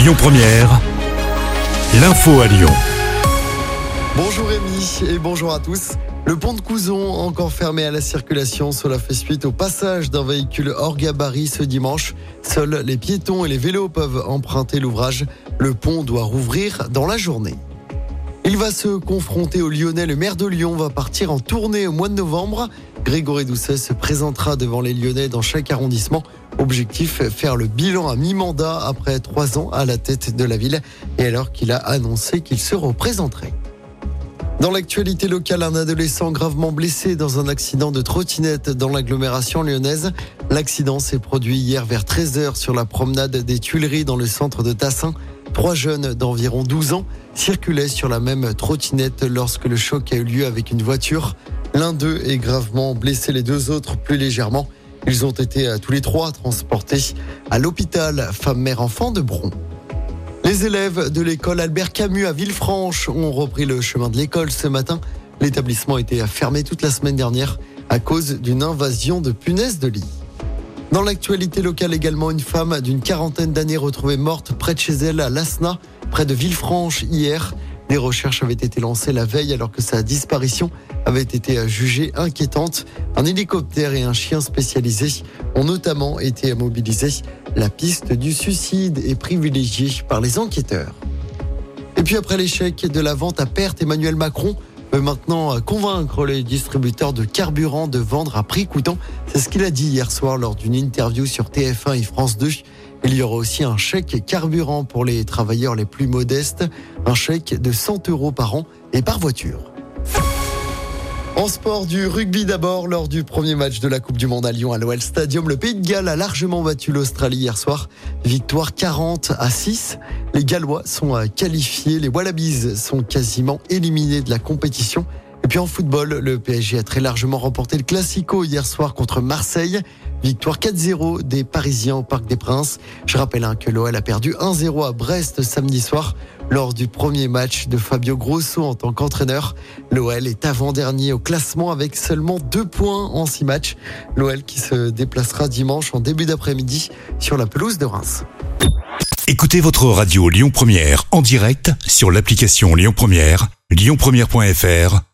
Lyon Première, l'info à Lyon. Bonjour Rémi et bonjour à tous. Le pont de Couzon, encore fermé à la circulation, cela fait suite au passage d'un véhicule hors gabarit ce dimanche. Seuls les piétons et les vélos peuvent emprunter l'ouvrage. Le pont doit rouvrir dans la journée. Il va se confronter au Lyonnais. Le maire de Lyon va partir en tournée au mois de novembre. Grégory Doucet se présentera devant les Lyonnais dans chaque arrondissement. Objectif, faire le bilan à mi-mandat après trois ans à la tête de la ville et alors qu'il a annoncé qu'il se représenterait. Dans l'actualité locale, un adolescent gravement blessé dans un accident de trottinette dans l'agglomération lyonnaise. L'accident s'est produit hier vers 13h sur la promenade des Tuileries dans le centre de Tassin. Trois jeunes d'environ 12 ans circulaient sur la même trottinette lorsque le choc a eu lieu avec une voiture. L'un d'eux est gravement blessé, les deux autres plus légèrement. Ils ont été à tous les trois transportés à l'hôpital femme-mère-enfant de Bron. Les élèves de l'école Albert Camus à Villefranche ont repris le chemin de l'école ce matin. L'établissement était fermé toute la semaine dernière à cause d'une invasion de punaises de lit. Dans l'actualité locale également, une femme d'une quarantaine d'années retrouvée morte près de chez elle à Lasna, près de Villefranche hier. Des recherches avaient été lancées la veille alors que sa disparition avait été jugée inquiétante. Un hélicoptère et un chien spécialisé ont notamment été mobilisés. La piste du suicide est privilégiée par les enquêteurs. Et puis après l'échec de la vente à perte, Emmanuel Macron veut maintenant convaincre les distributeurs de carburant de vendre à prix coûtant. C'est ce qu'il a dit hier soir lors d'une interview sur TF1 et France 2. Il y aura aussi un chèque carburant pour les travailleurs les plus modestes, un chèque de 100 euros par an et par voiture. En sport du rugby d'abord, lors du premier match de la Coupe du Monde à Lyon à l'OL Stadium, le Pays de Galles a largement battu l'Australie hier soir. Victoire 40 à 6. Les Gallois sont qualifiés, les Wallabies sont quasiment éliminés de la compétition. Et puis en football, le PSG a très largement remporté le Classico hier soir contre Marseille. Victoire 4-0 des Parisiens au Parc des Princes. Je rappelle hein, que l'OL a perdu 1-0 à Brest samedi soir lors du premier match de Fabio Grosso en tant qu'entraîneur. L'OL est avant-dernier au classement avec seulement deux points en six matchs. L'OL qui se déplacera dimanche en début d'après-midi sur la pelouse de Reims. Écoutez votre radio Lyon Première en direct sur l'application Lyon Première, lyonpremière.fr